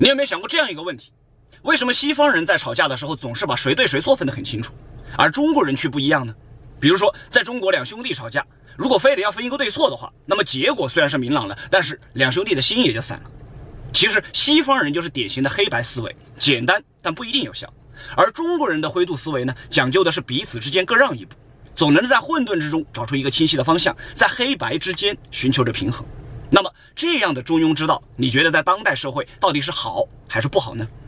你有没有想过这样一个问题？为什么西方人在吵架的时候总是把谁对谁错分得很清楚，而中国人却不一样呢？比如说，在中国两兄弟吵架，如果非得要分一个对错的话，那么结果虽然是明朗了，但是两兄弟的心也就散了。其实西方人就是典型的黑白思维，简单但不一定有效。而中国人的灰度思维呢，讲究的是彼此之间各让一步，总能在混沌之中找出一个清晰的方向，在黑白之间寻求着平衡。这样的中庸之道，你觉得在当代社会到底是好还是不好呢？